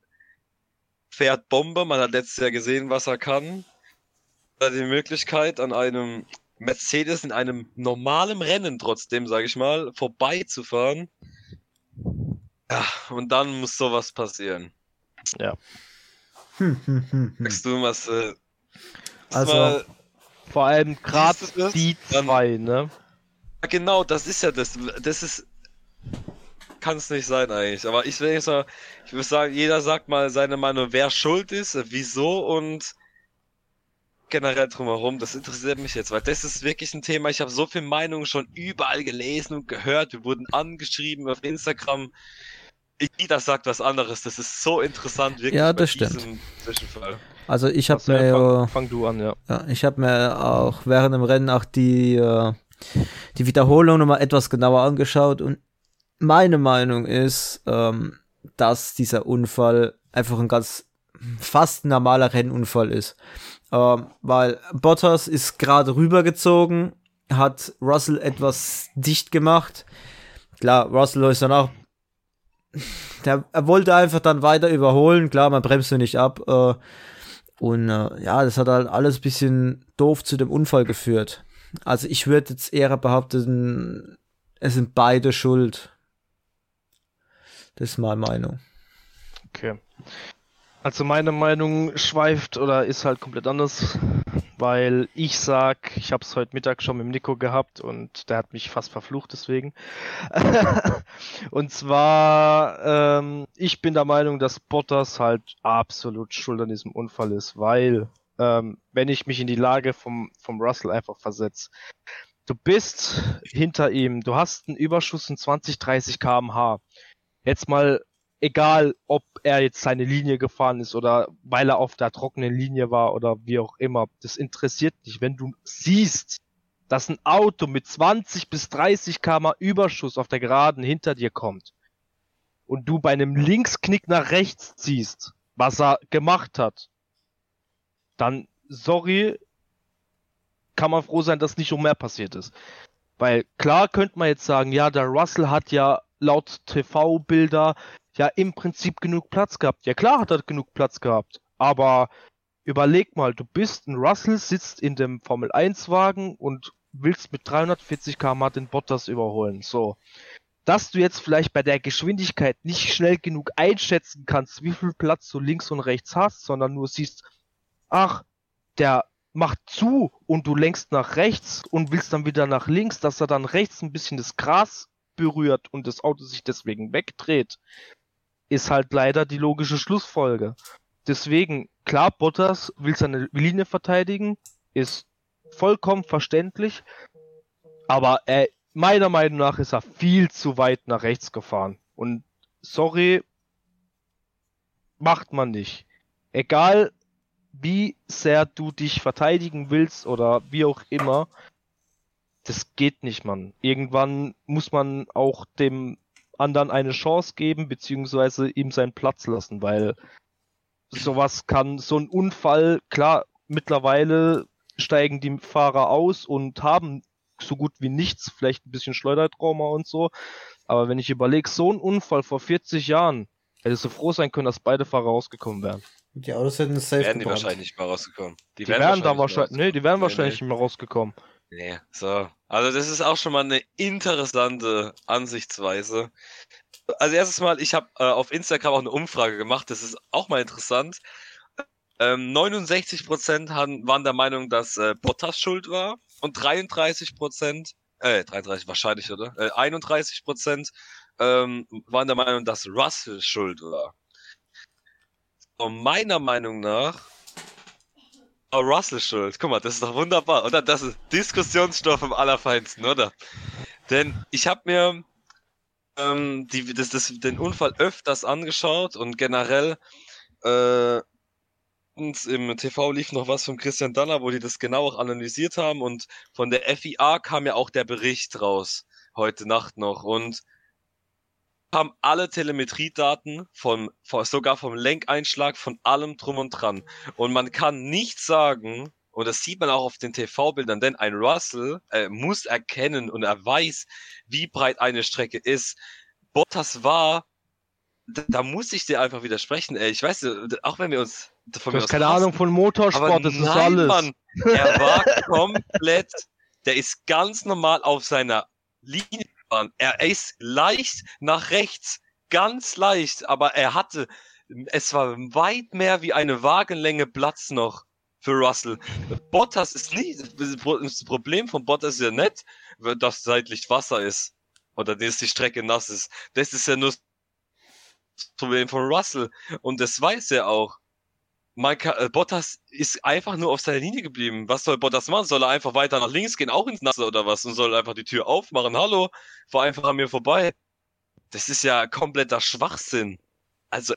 fährt Bombe. Man hat letztes Jahr gesehen, was er kann. Er hat die Möglichkeit, an einem Mercedes in einem normalen Rennen trotzdem, sage ich mal, vorbeizufahren. Ja, und dann muss sowas passieren. Hm, hm, hm, hm. Sagst du, was? Äh, Also- mal- Vor allem gerade die Dann- zwei, ne? Ja, genau, das ist ja das. Das ist. Kann es nicht sein eigentlich. Aber ich will nicht sagen, ich würde sagen, jeder sagt mal seine Meinung, wer schuld ist, wieso und generell drumherum. Das interessiert mich jetzt, weil das ist wirklich ein Thema. Ich habe so viele Meinungen schon überall gelesen und gehört. Wir wurden angeschrieben auf Instagram. Jeder sagt was anderes. Das ist so interessant, wirklich. Ja, das stimmt. Zwischenfall. Also ich habe Also, mir fang, ja fang du an, ja. Ja, ich habe mir auch während dem Rennen auch die, äh, die Wiederholung nochmal etwas genauer angeschaut und meine Meinung ist, ähm, dass dieser Unfall einfach ein ganz fast normaler Rennunfall ist. Ähm, weil Bottas ist gerade rübergezogen, hat Russell etwas dicht gemacht. Klar, Russell ist dann auch. Der, er wollte einfach dann weiter überholen. Klar, man bremst nicht ab. Äh, und äh, ja, das hat halt alles ein bisschen doof zu dem Unfall geführt. Also ich würde jetzt eher behaupten, es sind beide schuld. Das ist meine Meinung. Okay. Also meine Meinung schweift oder ist halt komplett anders, weil ich sag, ich habe es heute Mittag schon mit dem Nico gehabt und der hat mich fast verflucht deswegen. und zwar, ähm, ich bin der Meinung, dass Bottas halt absolut schuld an diesem Unfall ist, weil ähm, wenn ich mich in die Lage vom, vom Russell einfach versetze, du bist hinter ihm, du hast einen Überschuss in 20, 30 kmh. Jetzt mal egal, ob er jetzt seine Linie gefahren ist oder weil er auf der trockenen Linie war oder wie auch immer, das interessiert dich. Wenn du siehst, dass ein Auto mit 20 bis 30 km Überschuss auf der Geraden hinter dir kommt und du bei einem Linksknick nach rechts ziehst, was er gemacht hat, dann, sorry, kann man froh sein, dass nicht noch mehr passiert ist. Weil klar könnte man jetzt sagen, ja, der Russell hat ja laut TV-Bilder ja im Prinzip genug Platz gehabt. Ja klar hat er genug Platz gehabt, aber überleg mal, du bist ein Russell, sitzt in dem Formel 1 Wagen und willst mit 340 km den Bottas überholen. So. Dass du jetzt vielleicht bei der Geschwindigkeit nicht schnell genug einschätzen kannst, wie viel Platz du links und rechts hast, sondern nur siehst, ach, der macht zu und du lenkst nach rechts und willst dann wieder nach links, dass er dann rechts ein bisschen das Gras berührt und das Auto sich deswegen wegdreht, ist halt leider die logische Schlussfolge. Deswegen, klar, Bottas will seine Linie verteidigen, ist vollkommen verständlich, aber er, meiner Meinung nach ist er viel zu weit nach rechts gefahren. Und sorry, macht man nicht. Egal, wie sehr du dich verteidigen willst oder wie auch immer, das geht nicht, Mann. Irgendwann muss man auch dem anderen eine Chance geben, beziehungsweise ihm seinen Platz lassen, weil sowas kann, so ein Unfall, klar, mittlerweile steigen die Fahrer aus und haben so gut wie nichts, vielleicht ein bisschen Schleudertrauma und so. Aber wenn ich überlege, so ein Unfall vor 40 Jahren, hättest du froh sein können, dass beide Fahrer rausgekommen wären. Die Autos hätten safe Wären die gebrannt. wahrscheinlich nicht mehr rausgekommen. Die, wären da wahrscheinlich, nicht mehr nee, die wären Nee, wahrscheinlich nee. nicht mehr rausgekommen. Nee, so. Also das ist auch schon mal eine interessante Ansichtsweise. Also erstes Mal, ich habe äh, auf Instagram auch eine Umfrage gemacht, das ist auch mal interessant. Ähm, 69% haben, waren der Meinung, dass äh, Bottas schuld war und 33%, äh, 33 wahrscheinlich, oder? Äh, 31% ähm, waren der Meinung, dass Russell schuld war. Und meiner Meinung nach Oh, Russell schuld. Guck mal, das ist doch wunderbar. Oder das ist Diskussionsstoff im Allerfeinsten, oder? Denn ich habe mir ähm, die, das, das, den Unfall öfters angeschaut und generell äh, im TV lief noch was von Christian Danner, wo die das genau auch analysiert haben und von der FIA kam ja auch der Bericht raus heute Nacht noch und haben alle Telemetriedaten von, von sogar vom Lenkeinschlag von allem drum und dran und man kann nicht sagen, und das sieht man auch auf den TV-Bildern, denn ein Russell äh, muss erkennen und er weiß, wie breit eine Strecke ist. Bottas war, da, da muss ich dir einfach widersprechen, ey. Ich weiß, auch wenn wir uns von Du hast keine Ahnung von Motorsport, das ist nein, alles. Mann, er war komplett, der ist ganz normal auf seiner Linie gefahren. Er ist leicht nach rechts, ganz leicht, aber er hatte, es war weit mehr wie eine Wagenlänge Platz noch für Russell. Bottas ist nicht, das Problem von Bottas ist ja nicht, dass seitlich Wasser ist oder dass die Strecke nass ist. Das ist ja nur das Problem von Russell und das weiß er auch. Kann, äh, Bottas ist einfach nur auf seiner Linie geblieben. Was soll Bottas machen? Soll er einfach weiter nach links gehen, auch ins Nasse oder was? Und soll einfach die Tür aufmachen? Hallo, fahr einfach an mir vorbei. Das ist ja kompletter Schwachsinn. Also,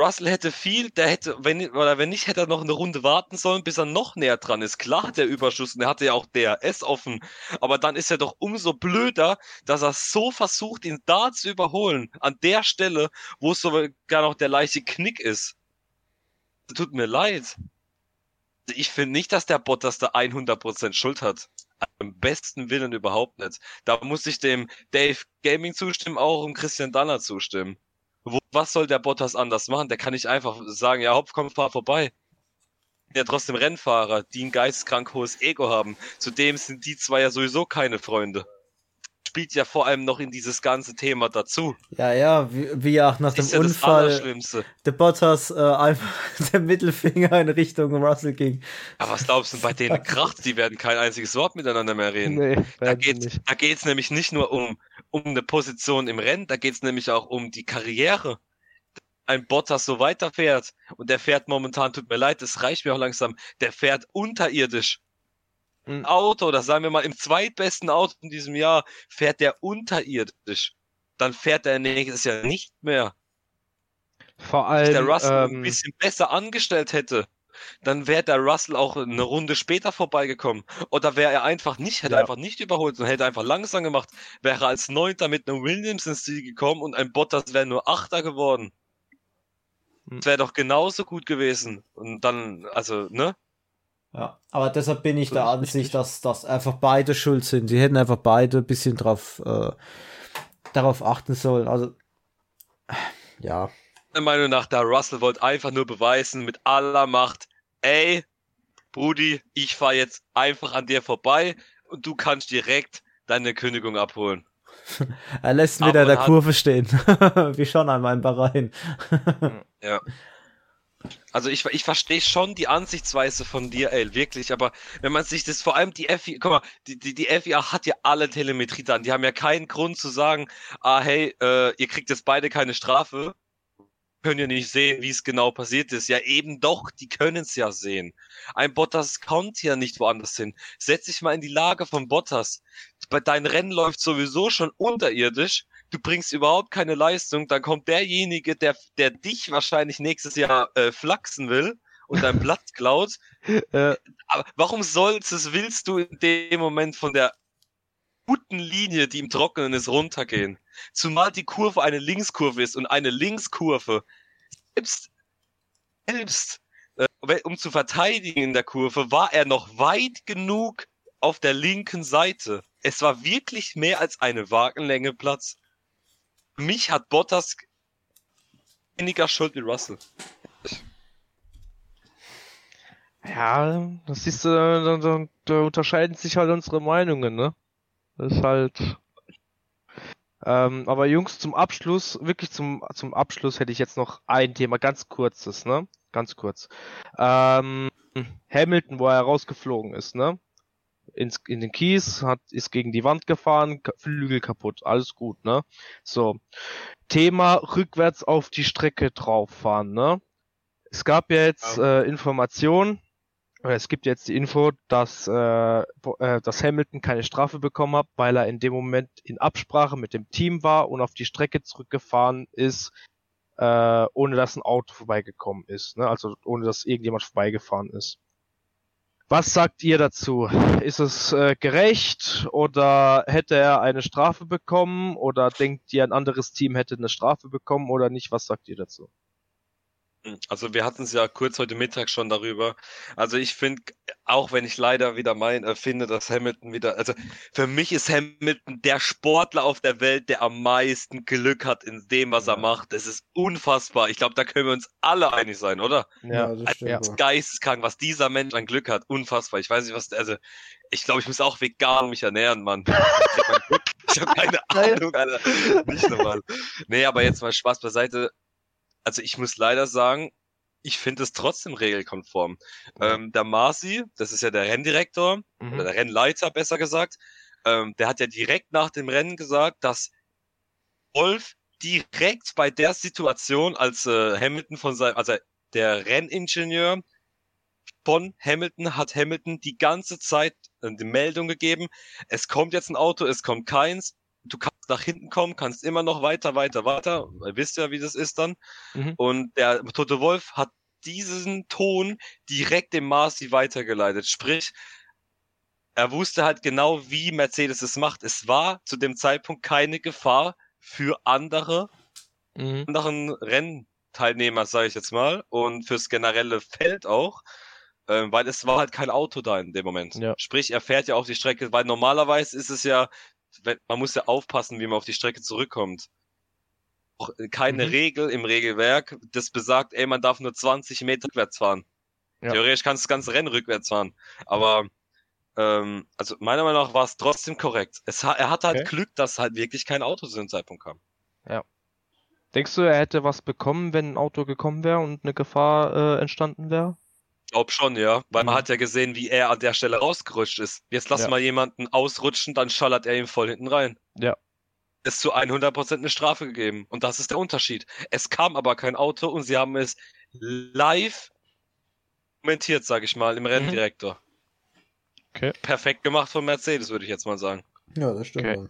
Russell hätte viel, der hätte, wenn, oder wenn nicht, hätte er noch eine Runde warten sollen, bis er noch näher dran ist. Klar hat er Überschuss und er hatte ja auch DRS offen. Aber dann ist er doch umso blöder, dass er so versucht, ihn da zu überholen. An der Stelle, wo es sogar noch der leichte Knick ist. Tut mir leid. Ich finde nicht, dass der Bottas da 100% Schuld hat. Am besten Willen überhaupt nicht. Da muss ich dem Dave Gaming zustimmen, auch um Christian Danner zustimmen. Wo, was soll der Bottas anders machen? Der kann nicht einfach sagen, ja, hopp, komm, fahr vorbei. Ja, trotzdem Rennfahrer, die ein geisteskrank hohes Ego haben. Zudem sind die zwei ja sowieso keine Freunde. Spielt ja vor allem noch in dieses ganze Thema dazu. Ja, ja, wie, wie auch nach Das ist dem ja das Unfall Allerschlimmste. der Bottas äh, einfach der Mittelfinger in Richtung Russell ging. Aber was glaubst du, bei denen kracht, die werden kein einziges Wort miteinander mehr reden. Nee, Da da geht's nämlich nicht nur um, um eine Position im Rennen, da geht's nämlich auch um die Karriere. Ein Bottas so weiterfährt und der fährt momentan, tut mir leid, das reicht mir auch langsam, der fährt unterirdisch. Ein Mhm. Auto, oder sagen wir mal im zweitbesten Auto in diesem Jahr, fährt der unterirdisch. Dann fährt er nächstes Jahr nicht mehr. Vor Wenn sich der allem, Russell ein ähm, bisschen besser angestellt hätte, dann wäre der Russell auch eine Runde später vorbeigekommen. Oder wäre er einfach nicht, hätte Ja. einfach nicht überholt und hätte einfach langsam gemacht, wäre er als Neunter mit einem Williams ins Ziel gekommen und ein Bottas wäre nur Achter geworden. Hm. Das wäre doch genauso gut gewesen. Und dann, also, ne? Ja, aber deshalb bin ich So der Ansicht, dass, dass einfach beide schuld sind. Sie hätten einfach beide ein bisschen drauf, äh, darauf achten sollen. Also, ja. Meiner Meinung nach, der Russell wollte einfach nur beweisen mit aller Macht, ey, Brudi, ich fahr jetzt einfach an dir vorbei und du kannst direkt deine Kündigung abholen. Er lässt wieder in der Kurve stehen. Wie schon einmal in Bahrain. Ja. Also ich, ich verstehe schon die Ansichtsweise von dir, ey, wirklich, aber wenn man sich das vor allem die FIA, guck mal, die, die, die FIA hat ja alle Telemetriedaten, die haben ja keinen Grund zu sagen, ah hey, äh, ihr kriegt jetzt beide keine Strafe, können ja nicht sehen, wie es genau passiert ist. Ja, eben doch, die können es ja sehen. Ein Bottas kommt ja nicht woanders hin. Setz dich mal in die Lage von Bottas. Dein Rennen läuft sowieso schon unterirdisch. Du bringst überhaupt keine Leistung. Dann kommt derjenige, der, der dich wahrscheinlich nächstes Jahr äh, flachsen will und dein Platz klaut. Äh, Aber warum sollst es, willst du in dem Moment von der guten Linie, die im Trockenen ist, runtergehen? Zumal die Kurve eine Linkskurve ist und eine Linkskurve selbst, selbst äh, um zu verteidigen in der Kurve, war er noch weit genug auf der linken Seite. Es war wirklich mehr als eine Wagenlänge Platz. Mich hat Bottas weniger Schuld wie Russell. ja, das siehst du, da, da, da unterscheiden sich halt unsere Meinungen, ne? Das ist halt. Ähm, aber Jungs, zum Abschluss, wirklich zum, zum Abschluss hätte ich jetzt noch ein Thema, ganz kurzes, ne? Ganz kurz. Ähm, Hamilton, wo er rausgeflogen ist, ne? Ins, in den Kies, hat, ist gegen die Wand gefahren, Flügel kaputt, alles gut, ne? So. Thema rückwärts auf die Strecke drauf fahren, ne? Es gab ja jetzt äh, Informationen, oder es gibt jetzt die Info, dass, äh, äh, dass Hamilton keine Strafe bekommen hat, weil er in dem Moment in Absprache mit dem Team war und auf die Strecke zurückgefahren ist, äh, ohne dass ein Auto vorbeigekommen ist. Ne? Also ohne dass irgendjemand vorbeigefahren ist. Was sagt ihr dazu? Ist es äh, gerecht oder hätte er eine Strafe bekommen oder denkt ihr, ein anderes Team hätte eine Strafe bekommen oder nicht? Was sagt ihr dazu? Also wir hatten es ja kurz heute Mittag schon darüber. Also ich finde, auch wenn ich leider wieder mein, äh, finde, dass Hamilton wieder, also für mich ist Hamilton der Sportler auf der Welt, der am meisten Glück hat in dem, was er macht. Das ist unfassbar. Ich glaube, da können wir uns alle einig sein, oder? Ja, das stimmt. Das ist geisteskrank, was dieser Mensch an Glück hat. Unfassbar. Ich weiß nicht, was, also ich glaube, ich muss auch vegan mich ernähren, Mann. Ich habe keine Ahnung, Alter. Nicht normal. Nee, aber jetzt mal Spaß beiseite also ich muss leider sagen, ich finde es trotzdem regelkonform. Ja. Ähm, der Marci, das ist ja der Renndirektor, Mhm. oder der Rennleiter besser gesagt, ähm, der hat ja direkt nach dem Rennen gesagt, dass Wolf direkt bei der Situation, als äh, Hamilton von seinem, also der Renningenieur von Hamilton hat Hamilton die ganze Zeit äh, die Meldung gegeben, es kommt jetzt ein Auto, es kommt keins, du kannst nach hinten kommen, kannst immer noch weiter, weiter, weiter. Ihr wisst ja, wie das ist dann. Mhm. Und der Toto Wolf hat diesen Ton direkt dem Marci weitergeleitet. Sprich, er wusste halt genau, wie Mercedes es macht. Es war zu dem Zeitpunkt keine Gefahr für andere, Mhm. anderen Rennteilnehmer, sage ich jetzt mal, und fürs generelle Feld auch. Ähm, weil es war halt kein Auto da in dem Moment. Ja. Sprich, er fährt ja auf die Strecke, weil normalerweise ist es ja, man muss ja aufpassen, wie man auf die Strecke zurückkommt. Auch keine Mhm. Regel im Regelwerk, das besagt, ey, man darf nur 20 Meter rückwärts fahren. Ja. Theoretisch kannst du das ganze Rennen rückwärts fahren. Aber ähm, also meiner Meinung nach war es trotzdem korrekt. Es, er hatte halt Okay. Glück, dass halt wirklich kein Auto zu dem Zeitpunkt kam. Denkst du, er hätte was bekommen, wenn ein Auto gekommen wäre und eine Gefahr äh, entstanden wäre? Glaub schon, ja. Weil man Mhm. hat ja gesehen, wie er an der Stelle rausgerutscht ist. Jetzt lass Ja. mal jemanden ausrutschen, dann schallert er ihm voll hinten rein. Ja. Ist zu 100% eine Strafe gegeben. Und das ist der Unterschied. Es kam aber kein Auto und sie haben es live kommentiert, sag ich mal, im Renndirektor. Mhm. Okay. Perfekt gemacht von Mercedes, würde ich jetzt mal sagen. Ja, das stimmt. Okay.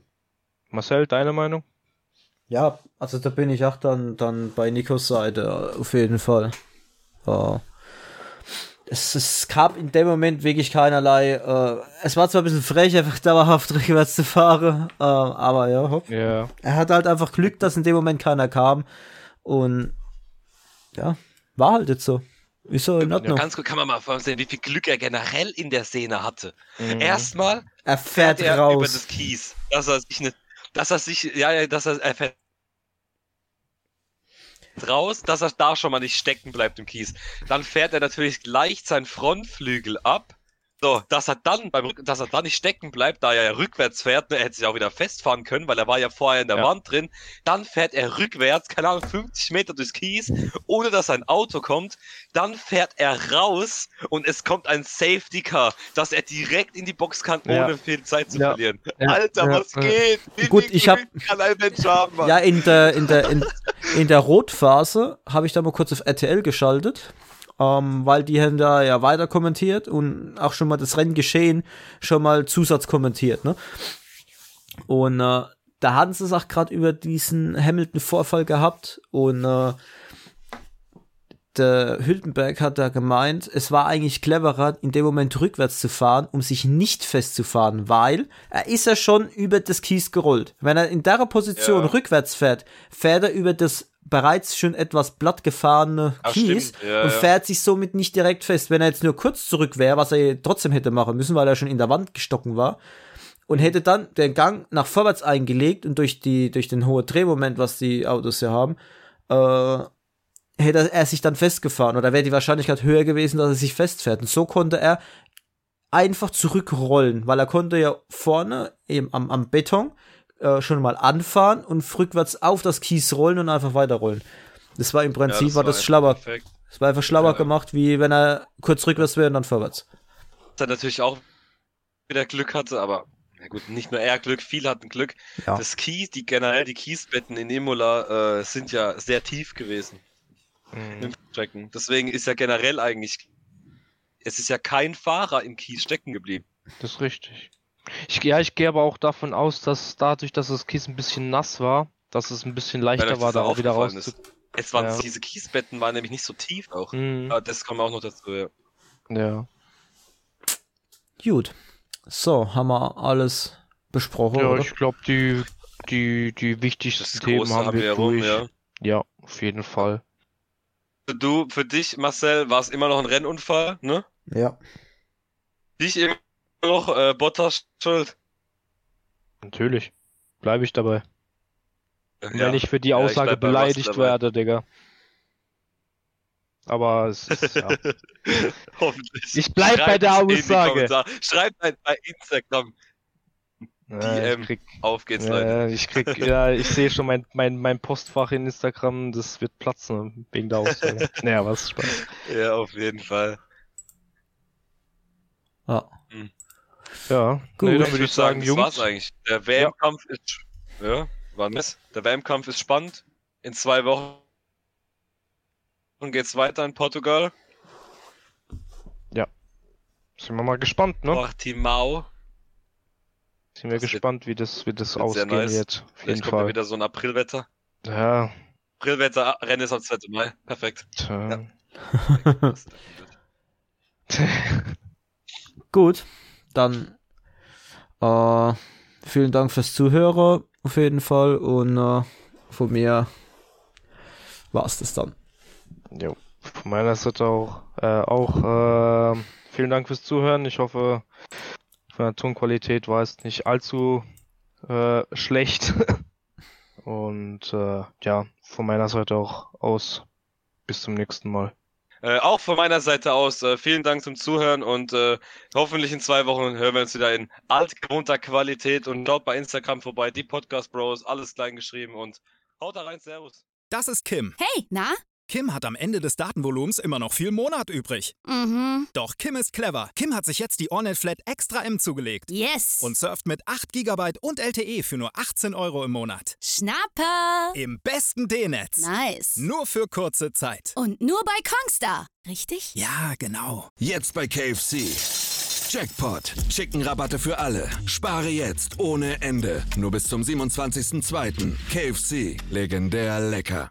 Marcel, deine Meinung? Ja, also da bin ich auch dann, dann bei Nikos Seite, auf jeden Fall. Ja. Es, es gab in dem Moment wirklich keinerlei, äh, es war zwar ein bisschen frech, einfach dauerhaft rückwärts zu fahren, äh, aber ja, hopp. Ja. er hat halt einfach Glück, dass in dem Moment keiner kam und ja, war halt jetzt so. Ist so in Ordnung. Ganz gut kann man mal sehen, wie viel Glück er generell in der Szene hatte. Mhm. Erstmal er fährt er über raus. das Kies, dass er sich nicht, dass er sich, ja, ja, dass er, er fährt raus, dass er da schon mal nicht stecken bleibt im Kies. Dann fährt er natürlich gleich seinen Frontflügel ab, So, dass er dann beim dass er dann nicht stecken bleibt, da er ja rückwärts fährt, ne, er hätte sich auch wieder festfahren können, weil er war ja vorher in der Ja. Wand drin. Dann fährt er rückwärts, keine Ahnung, 50 Meter durchs Kies, ohne dass ein Auto kommt. Dann fährt er raus und es kommt ein Safety Car, dass er direkt in die Box kann, Ja. ohne viel Zeit zu Ja. verlieren. Ja. Alter, Ja. was Ja. geht? Wie Gut, ich hab- Glück kann ein Mensch haben, Mann? Ja, in der, in der, in, in der Rotphase habe ich da mal kurz auf RTL geschaltet, ähm, weil die haben da ja weiter kommentiert und auch schon mal das Renngeschehen schon mal Zusatz kommentiert, ne? Und äh, da hatten sie es auch gerade über diesen Hamilton-Vorfall gehabt und äh, der Hülkenberg hat da gemeint, es war eigentlich cleverer, in dem Moment rückwärts zu fahren, um sich nicht festzufahren, weil er ist ja schon über das Kies gerollt. Wenn er in der Position Ja. rückwärts fährt, fährt er über das bereits schon etwas blattgefahrene Kies. Ja, und ja. fährt sich somit nicht direkt fest. Wenn er jetzt nur kurz zurück wäre, was er trotzdem hätte machen müssen, weil er schon in der Wand gestocken war, und hätte dann den Gang nach vorwärts eingelegt und durch die durch den hohen Drehmoment, was die Autos ja haben, äh, hätte er sich dann festgefahren oder wäre die Wahrscheinlichkeit höher gewesen, dass er sich festfährt. Und so konnte er einfach zurückrollen, weil er konnte ja vorne eben am, am Beton äh, schon mal anfahren und rückwärts auf das Kies rollen und einfach weiterrollen. Das war im Ja, Prinzip war das schlauer. Das war einfach schlauer Ja. gemacht, wie wenn er kurz rückwärts wäre und dann vorwärts. Er natürlich auch wieder Glück hatte, aber na gut, nicht nur er Glück, viele hatten Glück. Ja. Das Kies, die generell die Kiesbetten in Imola äh, sind ja sehr tief gewesen Mhm. im Strecken. Deswegen ist ja generell eigentlich es ist ja kein Fahrer im Kies stecken geblieben. Das ist richtig. Ich, ja, ich gehe aber auch davon aus, dass dadurch, dass das Kies ein bisschen nass war, dass es ein bisschen leichter war, da auch wieder raus. Es waren Ja. diese Kiesbetten waren nämlich nicht so tief auch. Mhm. Das kommt auch noch dazu, ja. Ja. Gut. So, haben wir alles besprochen, Ja, oder? ich glaube, die, die, die wichtigsten Das Themen Große haben, wir wir rum, durch. ja. Ja, auf jeden Fall. Du, für dich, Marcel, war es immer noch ein Rennunfall, ne? Ja. Dich immer noch äh, Bottas schuld. Natürlich. Bleibe ich dabei. Und Ja. wenn ich für die Ja, Aussage Russell beleidigt werde, Digga. Aber es ist, ja. Hoffentlich. Ich bleib bei der Aussage. Schreibt ein bei Instagram. Äh, DM. ich krieg, Auf geht's, Leute. äh, ich krieg, ja, ich sehe schon mein, mein, mein Postfach in Instagram, das wird platzen wegen der Aussage. naja, was Spaß. Ja, auf jeden Fall. Ja. Ja, Gut. nee, dann Ich würde würd ich sagen, das Jungs. war's eigentlich. Der WM-Kampf ist, ja, war Mist. Der WM-Kampf ist spannend. In zwei Wochen geht's weiter in Portugal. Sind wir mal gespannt, ne? Portimao. Sind wir das wird- gespannt, wie das, wie das ausgehen nice. wird. Auf jeden Vielleicht kommt ja Fall. wieder so ein Aprilwetter. Ja, Aprilwetter, ah, Rennen ist am 2. Mai. Perfekt. tja. Gut, dann äh, vielen Dank fürs Zuhören auf jeden Fall und äh, von mir war's das dann. Jo. Von meiner Seite auch, äh, auch äh, vielen Dank fürs Zuhören. Ich hoffe, von der Tonqualität war es nicht allzu äh, schlecht. Und äh, ja, von meiner Seite auch aus. Bis zum nächsten Mal. Äh, auch von meiner Seite aus äh, vielen Dank zum Zuhören und äh, hoffentlich in zwei Wochen hören wir uns wieder in altgewohnter Qualität und schaut bei Instagram vorbei, die Podcast Bros, alles klein geschrieben und haut da rein, Servus. Das ist Kim. Hey, na? Kim hat am Ende des Datenvolumens immer noch viel Monat übrig. Mhm. Doch Kim ist clever. Kim hat sich jetzt die Ornet Flat Extra M zugelegt. Yes. Und surft mit 8 GB und LTE für nur 18 Euro im Monat. Schnapper. Im besten D-Netz. Nice. Nur für kurze Zeit. Und nur bei Kongstar. Richtig? Ja, genau. Jetzt bei KFC. Jackpot. Chicken-Rabatte für alle. Spare jetzt ohne Ende. Nur bis zum 27.02. KFC. Legendär lecker.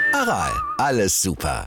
Aral, alles super.